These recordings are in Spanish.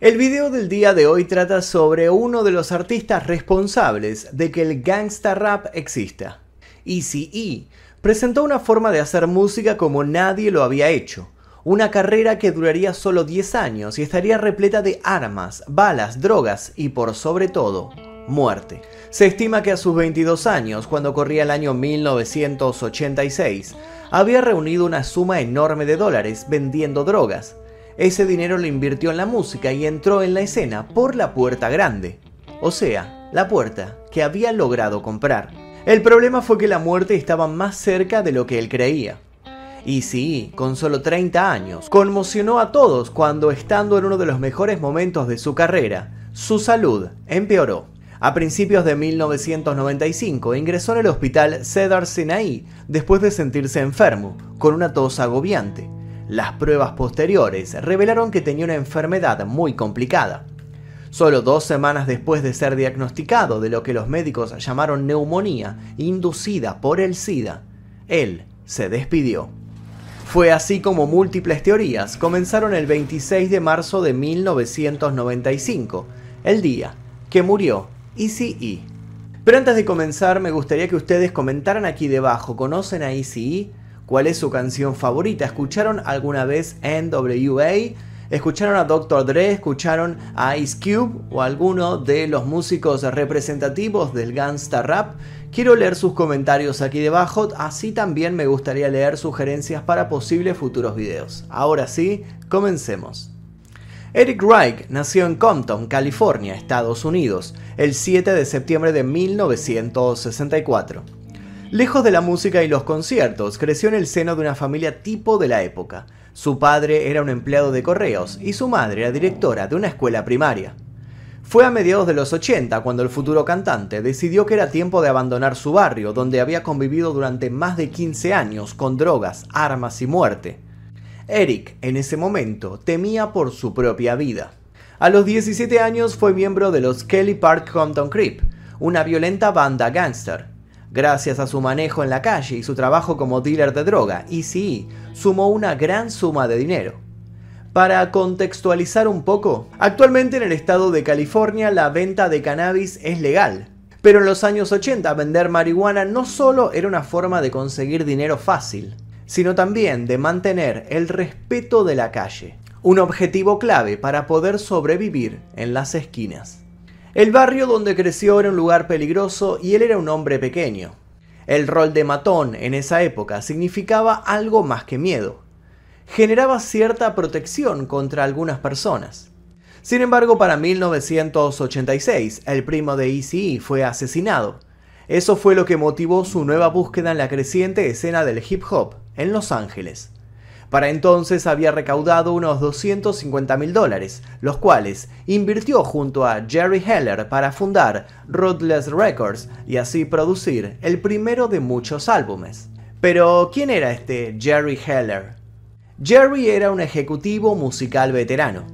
El video del día de hoy trata sobre uno de los artistas responsables de que el gangsta rap exista. Eazy-E presentó una forma de hacer música como nadie lo había hecho. Una carrera que duraría solo 10 años y estaría repleta de armas, balas, drogas y por sobre todo, muerte. Se estima que a sus 22 años, cuando corría el año 1986, había reunido una suma enorme de dólares vendiendo drogas. Ese dinero lo invirtió en la música y entró en la escena por la puerta grande, o sea, la puerta que había logrado comprar. El problema fue que la muerte estaba más cerca de lo que él creía. Y sí, con solo 30 años, conmocionó a todos cuando, estando en uno de los mejores momentos de su carrera, su salud empeoró. A principios de 1995 ingresó en el hospital Cedar Sinai después de sentirse enfermo, con una tos agobiante. Las pruebas posteriores revelaron que tenía una enfermedad muy complicada. Solo dos semanas después de ser diagnosticado de lo que los médicos llamaron neumonía inducida por el SIDA, él se despidió. Fue así como múltiples teorías comenzaron el 26 de marzo de 1995, el día que murió Eazy-E. Pero antes de comenzar me gustaría que ustedes comentaran aquí debajo, ¿conocen a Eazy-E? ¿Cuál es su canción favorita? ¿Escucharon alguna vez NWA? ¿Escucharon a Dr. Dre? ¿Escucharon a Ice Cube? ¿O alguno de los músicos representativos del gangsta rap? Quiero leer sus comentarios aquí debajo, así también me gustaría leer sugerencias para posibles futuros videos. Ahora sí, comencemos. Eric Reich nació en Compton, California, Estados Unidos, el 7 de septiembre de 1964. Lejos de la música y los conciertos, creció en el seno de una familia tipo de la época. Su padre era un empleado de correos y su madre era directora de una escuela primaria. Fue a mediados de los 80 cuando el futuro cantante decidió que era tiempo de abandonar su barrio, donde había convivido durante más de 15 años con drogas, armas y muerte. Eric, en ese momento, temía por su propia vida. A los 17 años fue miembro de los Kelly Park Compton Creep, una violenta banda gangster. Gracias a su manejo en la calle y su trabajo como dealer de droga, ECE sumó una gran suma de dinero. Para contextualizar un poco, actualmente en el estado de California la venta de cannabis es legal, pero en los años 80 vender marihuana no solo era una forma de conseguir dinero fácil, sino también de mantener el respeto de la calle, un objetivo clave para poder sobrevivir en las esquinas. El barrio donde creció era un lugar peligroso y él era un hombre pequeño. El rol de matón en esa época significaba algo más que miedo. Generaba cierta protección contra algunas personas. Sin embargo, para 1986, el primo de Eazy fue asesinado. Eso fue lo que motivó su nueva búsqueda en la creciente escena del hip hop en Los Ángeles. Para entonces había recaudado unos 250 mil dólares, los cuales invirtió junto a Jerry Heller para fundar Ruthless Records y así producir el primero de muchos álbumes. Pero, ¿quién era este Jerry Heller? Jerry era un ejecutivo musical veterano.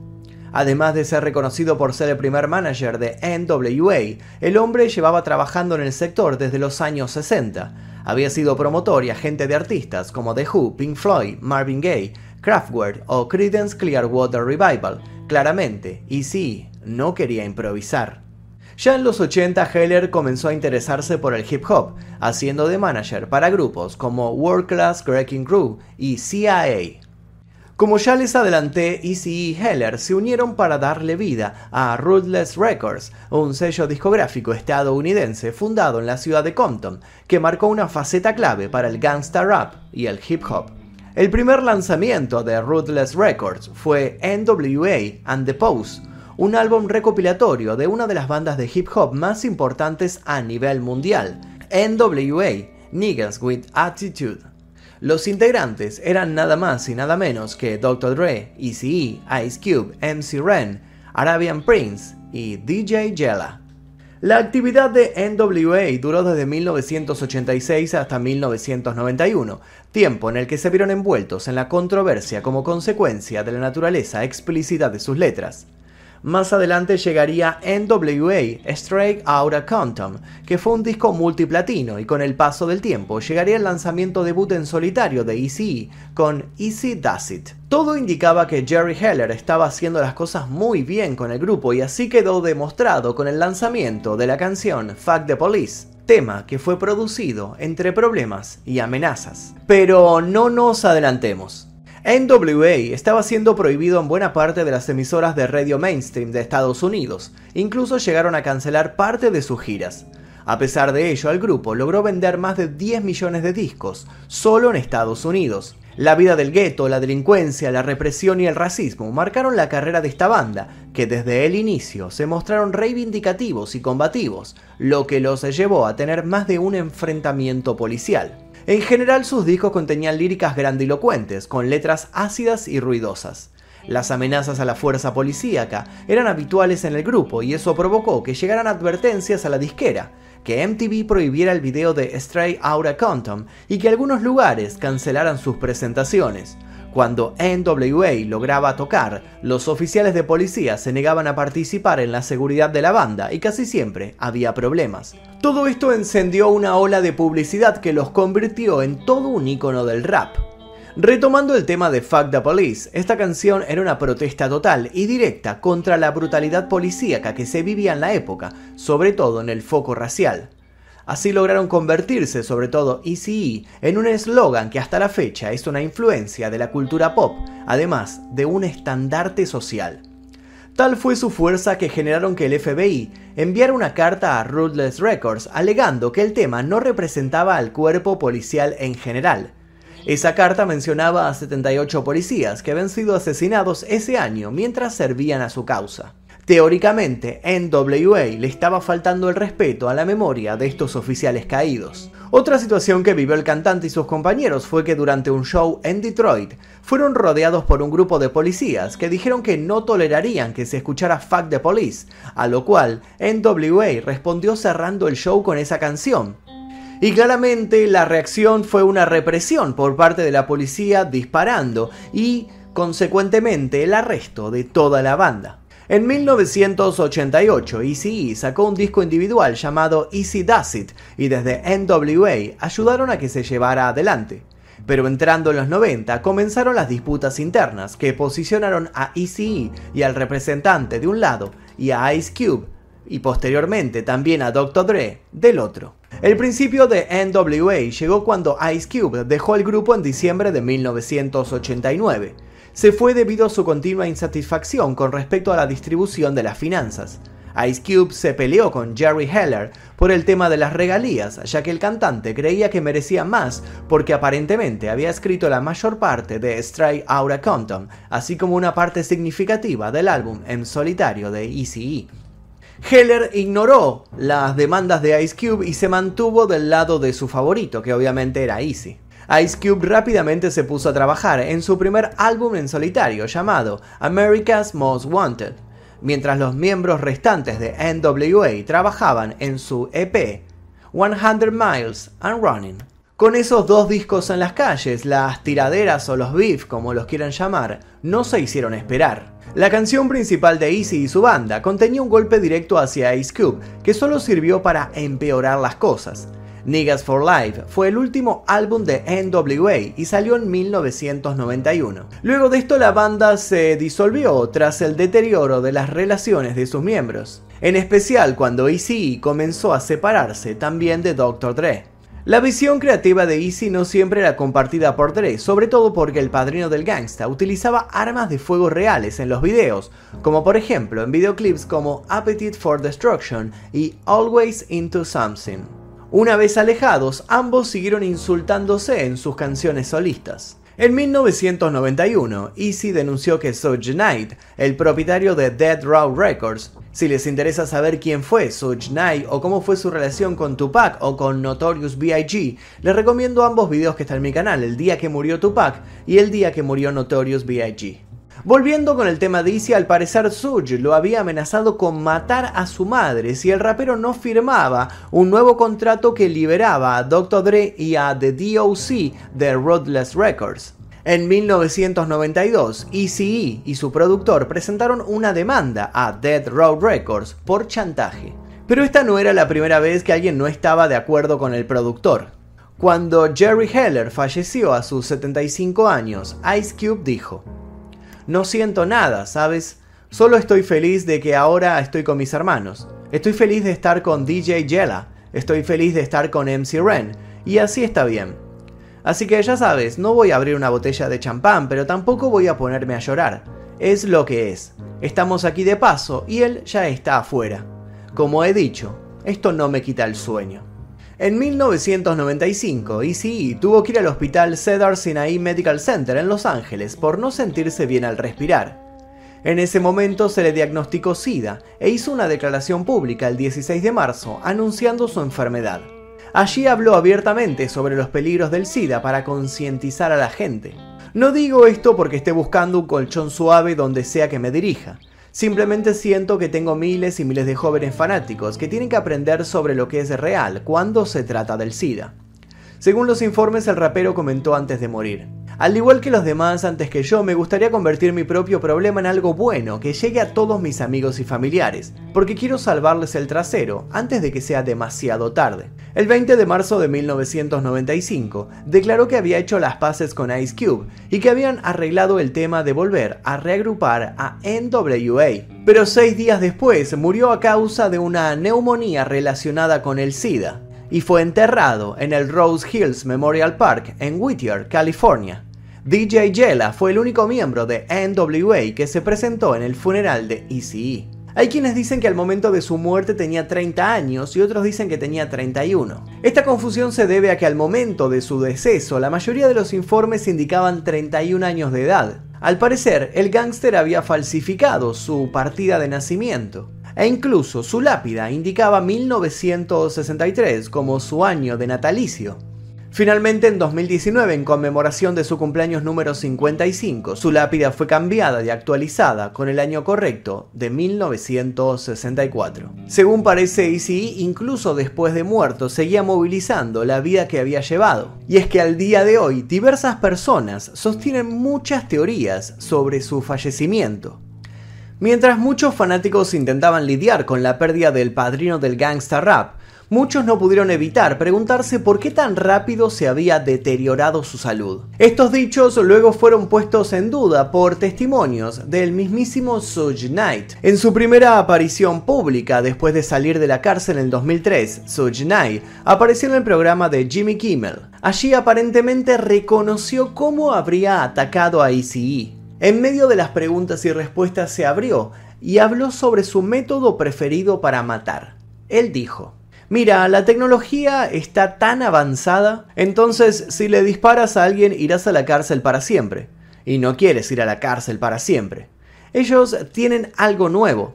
Además de ser reconocido por ser el primer manager de NWA, el hombre llevaba trabajando en el sector desde los años 60, había sido promotor y agente de artistas como The Who, Pink Floyd, Marvin Gaye, Kraftwerk o Creedence Clearwater Revival. Claramente, y sí, no quería improvisar. Ya en los 80 Heller comenzó a interesarse por el hip hop, haciendo de manager para grupos como World Class Wrecking Crew y CIA. Como ya les adelanté, Easy y Heller se unieron para darle vida a Ruthless Records, un sello discográfico estadounidense fundado en la ciudad de Compton, que marcó una faceta clave para el gangsta rap y el hip hop. El primer lanzamiento de Ruthless Records fue NWA and the Pose, un álbum recopilatorio de una de las bandas de hip hop más importantes a nivel mundial, NWA, Niggas with Attitude. Los integrantes eran nada más y nada menos que Dr. Dre, Ice Cube, MC Ren, Arabian Prince y DJ Jella. La actividad de NWA duró desde 1986 hasta 1991, tiempo en el que se vieron envueltos en la controversia como consecuencia de la naturaleza explícita de sus letras. Más adelante llegaría NWA, Straight Outta Compton, que fue un disco multiplatino y con el paso del tiempo llegaría el lanzamiento debut en solitario de Easy con Easy Does It. Todo indicaba que Jerry Heller estaba haciendo las cosas muy bien con el grupo y así quedó demostrado con el lanzamiento de la canción Fuck the Police, tema que fue producido entre problemas y amenazas. Pero no nos adelantemos. NWA estaba siendo prohibido en buena parte de las emisoras de radio mainstream de Estados Unidos, incluso llegaron a cancelar parte de sus giras. A pesar de ello, el grupo logró vender más de 10 millones de discos, solo en Estados Unidos. La vida del gueto, la delincuencia, la represión y el racismo marcaron la carrera de esta banda, que desde el inicio se mostraron reivindicativos y combativos, lo que los llevó a tener más de un enfrentamiento policial. En general sus discos contenían líricas grandilocuentes, con letras ácidas y ruidosas. Las amenazas a la fuerza policíaca eran habituales en el grupo y eso provocó que llegaran advertencias a la disquera, que MTV prohibiera el video de Stray Outta Compton y que algunos lugares cancelaran sus presentaciones. Cuando NWA lograba tocar, los oficiales de policía se negaban a participar en la seguridad de la banda y casi siempre había problemas. Todo esto encendió una ola de publicidad que los convirtió en todo un icono del rap. Retomando el tema de Fuck the Police, esta canción era una protesta total y directa contra la brutalidad policíaca que se vivía en la época, sobre todo en el foco racial. Así lograron convertirse, sobre todo ECE, en un eslogan que hasta la fecha es una influencia de la cultura pop, además de un estandarte social. Tal fue su fuerza que generaron que el FBI enviara una carta a Ruthless Records alegando que el tema no representaba al cuerpo policial en general. Esa carta mencionaba a 78 policías que habían sido asesinados ese año mientras servían a su causa. Teóricamente, NWA le estaba faltando el respeto a la memoria de estos oficiales caídos. Otra situación que vivió el cantante y sus compañeros fue que durante un show en Detroit fueron rodeados por un grupo de policías que dijeron que no tolerarían que se escuchara Fuck the Police, a lo cual NWA respondió cerrando el show con esa canción. Y claramente la reacción fue una represión por parte de la policía disparando y, consecuentemente, el arresto de toda la banda. En 1988, Easy sacó un disco individual llamado Easy Does It y desde NWA ayudaron a que se llevara adelante. Pero entrando en los 90 comenzaron las disputas internas que posicionaron a Easy y al representante de un lado y a Ice Cube y posteriormente también a Dr. Dre del otro. El principio de NWA llegó cuando Ice Cube dejó el grupo en diciembre de 1989 se fue debido a su continua insatisfacción con respecto a la distribución de las finanzas. Ice Cube se peleó con Jerry Heller por el tema de las regalías, ya que el cantante creía que merecía más porque aparentemente había escrito la mayor parte de Stray Outta Compton, así como una parte significativa del álbum en solitario de Eazy-E. Heller ignoró las demandas de Ice Cube y se mantuvo del lado de su favorito, que obviamente era Easy. Ice Cube rápidamente se puso a trabajar en su primer álbum en solitario llamado America's Most Wanted, mientras los miembros restantes de NWA trabajaban en su EP 100 Miles and Running. Con esos dos discos en las calles, las tiraderas o los beef, como los quieran llamar, no se hicieron esperar. La canción principal de Easy y su banda contenía un golpe directo hacia Ice Cube, que solo sirvió para empeorar las cosas. Niggas for Life fue el último álbum de NWA y salió en 1991. Luego de esto la banda se disolvió tras el deterioro de las relaciones de sus miembros, en especial cuando Eazy comenzó a separarse también de Dr. Dre. La visión creativa de Easy no siempre era compartida por Dre, sobre todo porque el padrino del gangsta utilizaba armas de fuego reales en los videos, como por ejemplo en videoclips como Appetite for Destruction y Always Into Something. Una vez alejados, ambos siguieron insultándose en sus canciones solistas. En 1991, Easy denunció que Suge Knight, el propietario de Dead Row Records, si les interesa saber quién fue Suge Knight o cómo fue su relación con Tupac o con Notorious B.I.G., les recomiendo ambos videos que están en mi canal, el día que murió Tupac y el día que murió Notorious B.I.G. Volviendo con el tema de al parecer Suge lo había amenazado con matar a su madre si el rapero no firmaba un nuevo contrato que liberaba a Dr. Dre y a The DOC de Roadless Records. En 1992, ECE y su productor presentaron una demanda a Dead Row Records por chantaje. Pero esta no era la primera vez que alguien no estaba de acuerdo con el productor. Cuando Jerry Heller falleció a sus 75 años, Ice Cube dijo, No siento nada, ¿sabes? Solo estoy feliz de que ahora estoy con mis hermanos. Estoy feliz de estar con DJ Jella. Estoy feliz de estar con MC Ren. Y así está bien. Así que ya sabes, no voy a abrir una botella de champán, pero tampoco voy a ponerme a llorar. Es lo que es. Estamos aquí de paso y él ya está afuera. Como he dicho, esto no me quita el sueño. En 1995, ECE tuvo que ir al hospital Cedar Sinai Medical Center en Los Ángeles por no sentirse bien al respirar. En ese momento se le diagnosticó SIDA e hizo una declaración pública el 16 de marzo anunciando su enfermedad. Allí habló abiertamente sobre los peligros del SIDA para concientizar a la gente. No digo esto porque esté buscando un colchón suave donde sea que me dirija. Simplemente siento que tengo miles y miles de jóvenes fanáticos que tienen que aprender sobre lo que es real cuando se trata del SIDA. Según los informes, el rapero comentó antes de morir. Al igual que los demás antes que yo, me gustaría convertir mi propio problema en algo bueno que llegue a todos mis amigos y familiares, porque quiero salvarles el trasero antes de que sea demasiado tarde. El 20 de marzo de 1995, declaró que había hecho las paces con Ice Cube y que habían arreglado el tema de volver a reagrupar a NWA. Pero seis días después murió a causa de una neumonía relacionada con el SIDA y fue enterrado en el Rose Hills Memorial Park en Whittier, California. DJ Jella fue el único miembro de NWA que se presentó en el funeral de ECE. Hay quienes dicen que al momento de su muerte tenía 30 años y otros dicen que tenía 31. Esta confusión se debe a que al momento de su deceso la mayoría de los informes indicaban 31 años de edad. Al parecer, el gángster había falsificado su partida de nacimiento e incluso su lápida indicaba 1963 como su año de natalicio. Finalmente, en 2019, en conmemoración de su cumpleaños número 55, su lápida fue cambiada y actualizada con el año correcto de 1964. Según parece ECE, incluso después de muerto, seguía movilizando la vida que había llevado. Y es que al día de hoy, diversas personas sostienen muchas teorías sobre su fallecimiento. Mientras muchos fanáticos intentaban lidiar con la pérdida del padrino del gangsta rap, muchos no pudieron evitar preguntarse por qué tan rápido se había deteriorado su salud. Estos dichos luego fueron puestos en duda por testimonios del mismísimo Suge Knight. En su primera aparición pública después de salir de la cárcel en 2003, Suge Knight apareció en el programa de Jimmy Kimmel. Allí aparentemente reconoció cómo habría atacado a ECE. En medio de las preguntas y respuestas se abrió y habló sobre su método preferido para matar. Él dijo, Mira, la tecnología está tan avanzada, entonces si le disparas a alguien irás a la cárcel para siempre. Y no quieres ir a la cárcel para siempre. Ellos tienen algo nuevo.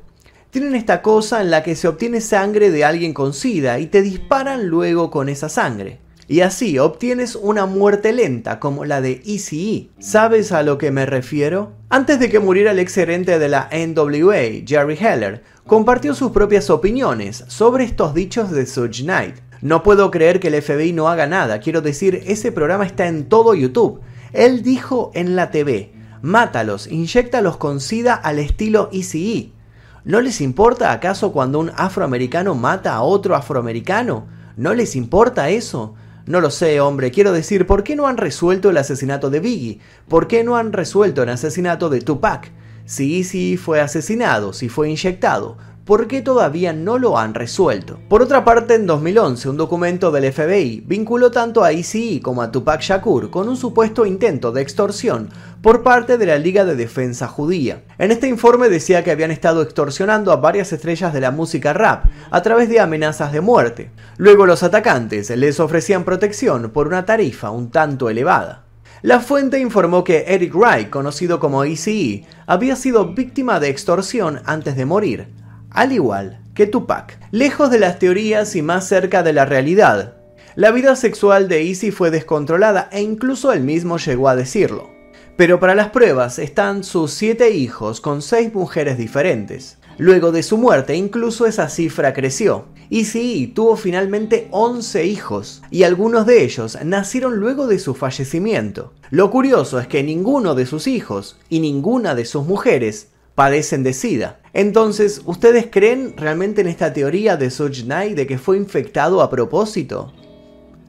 Tienen esta cosa en la que se obtiene sangre de alguien con sida y te disparan luego con esa sangre. Y así obtienes una muerte lenta como la de ECE. ¿Sabes a lo que me refiero? Antes de que muriera el ex gerente de la NWA, Jerry Heller, compartió sus propias opiniones sobre estos dichos de Suge Knight. No puedo creer que el FBI no haga nada, quiero decir, ese programa está en todo YouTube. Él dijo en la TV, mátalos, inyectalos con SIDA al estilo ECE. ¿No les importa acaso cuando un afroamericano mata a otro afroamericano? ¿No les importa eso? No lo sé, hombre, quiero decir, ¿por qué no han resuelto el asesinato de Biggie? ¿Por qué no han resuelto el asesinato de Tupac? Si Easy fue asesinado, si fue inyectado, ¿por qué todavía no lo han resuelto? Por otra parte, en 2011, un documento del FBI vinculó tanto a Easy como a Tupac Shakur con un supuesto intento de extorsión por parte de la Liga de Defensa Judía. En este informe decía que habían estado extorsionando a varias estrellas de la música rap a través de amenazas de muerte. Luego los atacantes les ofrecían protección por una tarifa un tanto elevada. La fuente informó que Eric Wright, conocido como ECE, había sido víctima de extorsión antes de morir, al igual que Tupac. Lejos de las teorías y más cerca de la realidad, la vida sexual de Easy fue descontrolada e incluso él mismo llegó a decirlo. Pero para las pruebas están sus siete hijos con seis mujeres diferentes. Luego de su muerte, incluso esa cifra creció. Y sí, tuvo finalmente 11 hijos, y algunos de ellos nacieron luego de su fallecimiento. Lo curioso es que ninguno de sus hijos y ninguna de sus mujeres padecen de SIDA. Entonces, ¿ustedes creen realmente en esta teoría de Knight de que fue infectado a propósito?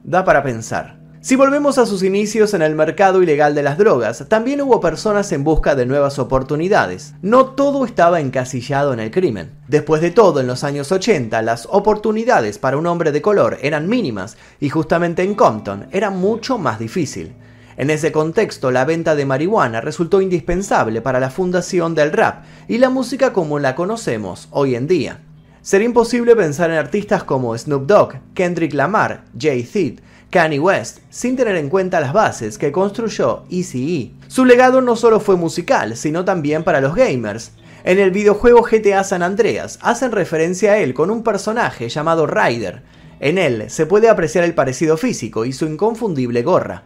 Da para pensar. Si volvemos a sus inicios en el mercado ilegal de las drogas, también hubo personas en busca de nuevas oportunidades. No todo estaba encasillado en el crimen. Después de todo, en los años 80, las oportunidades para un hombre de color eran mínimas y justamente en Compton era mucho más difícil. En ese contexto, la venta de marihuana resultó indispensable para la fundación del rap y la música como la conocemos hoy en día. Sería imposible pensar en artistas como Snoop Dogg, Kendrick Lamar, Jay-Z, Kanye West, sin tener en cuenta las bases que construyó ECE. Su legado no solo fue musical, sino también para los gamers. En el videojuego GTA San Andreas hacen referencia a él con un personaje llamado Ryder. En él se puede apreciar el parecido físico y su inconfundible gorra.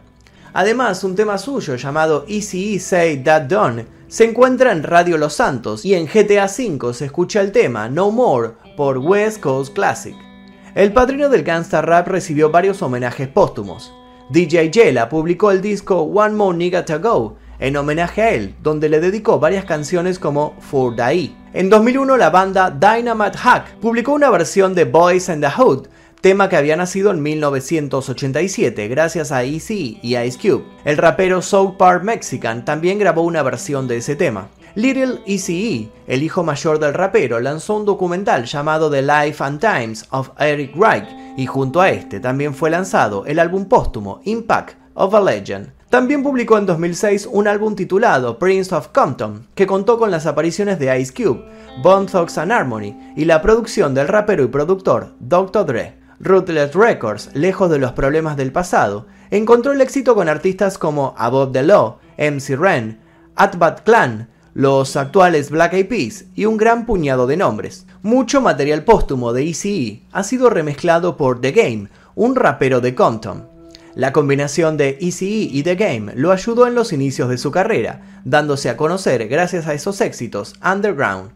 Además, un tema suyo llamado ECE Say That Done se encuentra en Radio Los Santos y en GTA V se escucha el tema No More por West Coast Classic. El padrino del gangsta rap recibió varios homenajes póstumos. DJ Jella publicó el disco One More Nigga to Go en homenaje a él, donde le dedicó varias canciones como For Dai. En 2001 la banda Dynamite Hack publicó una versión de Boys in the Hood, tema que había nacido en 1987 gracias a Easy y Ice Cube. El rapero South Park Mexican también grabó una versión de ese tema. Little Eazy-E, el hijo mayor del rapero, lanzó un documental llamado The Life and Times of Eric Wright y junto a este también fue lanzado el álbum póstumo Impact of a Legend. También publicó en 2006 un álbum titulado Prince of Compton, que contó con las apariciones de Ice Cube, Bone Thugs and Harmony y la producción del rapero y productor Dr. Dre. Ruthless Records, lejos de los problemas del pasado, encontró el éxito con artistas como Above the Law, MC Ren, Atbat Clan, los actuales Black Eyed Peas y un gran puñado de nombres. Mucho material póstumo de ECE ha sido remezclado por The Game, un rapero de Compton. La combinación de ECE y The Game lo ayudó en los inicios de su carrera, dándose a conocer gracias a esos éxitos underground.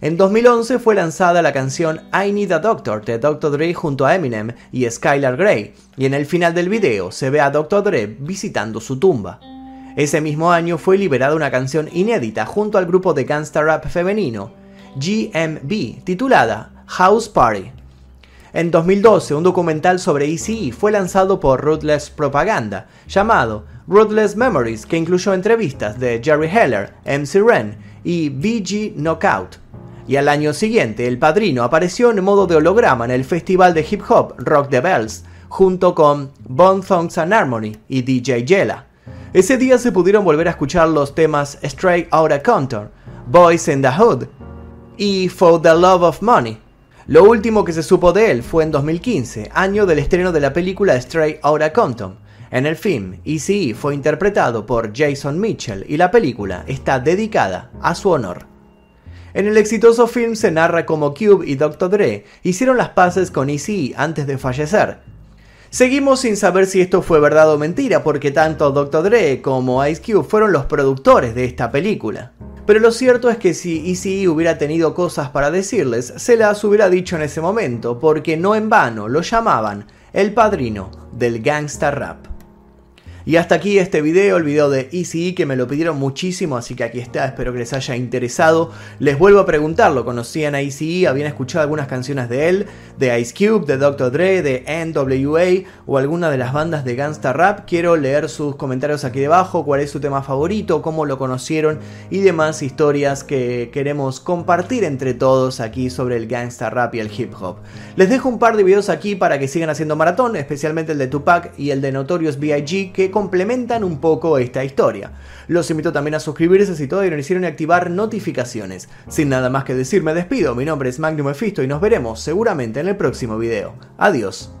En 2011 fue lanzada la canción I Need a Doctor de Dr. Dre junto a Eminem y Skylar Grey, y en el final del video se ve a Dr. Dre visitando su tumba. Ese mismo año fue liberada una canción inédita junto al grupo de gangsta rap femenino GMB titulada House Party. En 2012, un documental sobre ECE fue lanzado por Ruthless Propaganda llamado Ruthless Memories que incluyó entrevistas de Jerry Heller, MC Ren y BG Knockout. Y al año siguiente, El Padrino apareció en modo de holograma en el festival de hip hop Rock the Bells, junto con Bone Thugs and Harmony y DJ Jella. Ese día se pudieron volver a escuchar los temas Straight Outta Compton, Boys in the Hood y For the Love of Money. Lo último que se supo de él fue en 2015, año del estreno de la película Straight Outta Compton. En el film, ECE fue interpretado por Jason Mitchell y la película está dedicada a su honor. En el exitoso film se narra cómo Cube y Dr. Dre hicieron las paces con ECE antes de fallecer, Seguimos sin saber si esto fue verdad o mentira, porque tanto Dr. Dre como Ice Cube fueron los productores de esta película. Pero lo cierto es que si ECE hubiera tenido cosas para decirles, se las hubiera dicho en ese momento, porque no en vano lo llamaban el padrino del gangsta rap. Y hasta aquí este video, el video de Easy que me lo pidieron muchísimo, así que aquí está, espero que les haya interesado. Les vuelvo a preguntar, ¿lo conocían a Easy? ¿Habían escuchado algunas canciones de él? ¿De Ice Cube, de Dr. Dre, de NWA o alguna de las bandas de Gangsta Rap? Quiero leer sus comentarios aquí debajo, cuál es su tema favorito, cómo lo conocieron y demás historias que queremos compartir entre todos aquí sobre el Gangsta Rap y el Hip Hop. Les dejo un par de videos aquí para que sigan haciendo maratón, especialmente el de Tupac y el de Notorious B.I.G. que complementan un poco esta historia. Los invito también a suscribirse si todavía no hicieron y activar notificaciones. Sin nada más que decir, me despido. Mi nombre es Magnum Mephisto y nos veremos seguramente en el próximo video. Adiós.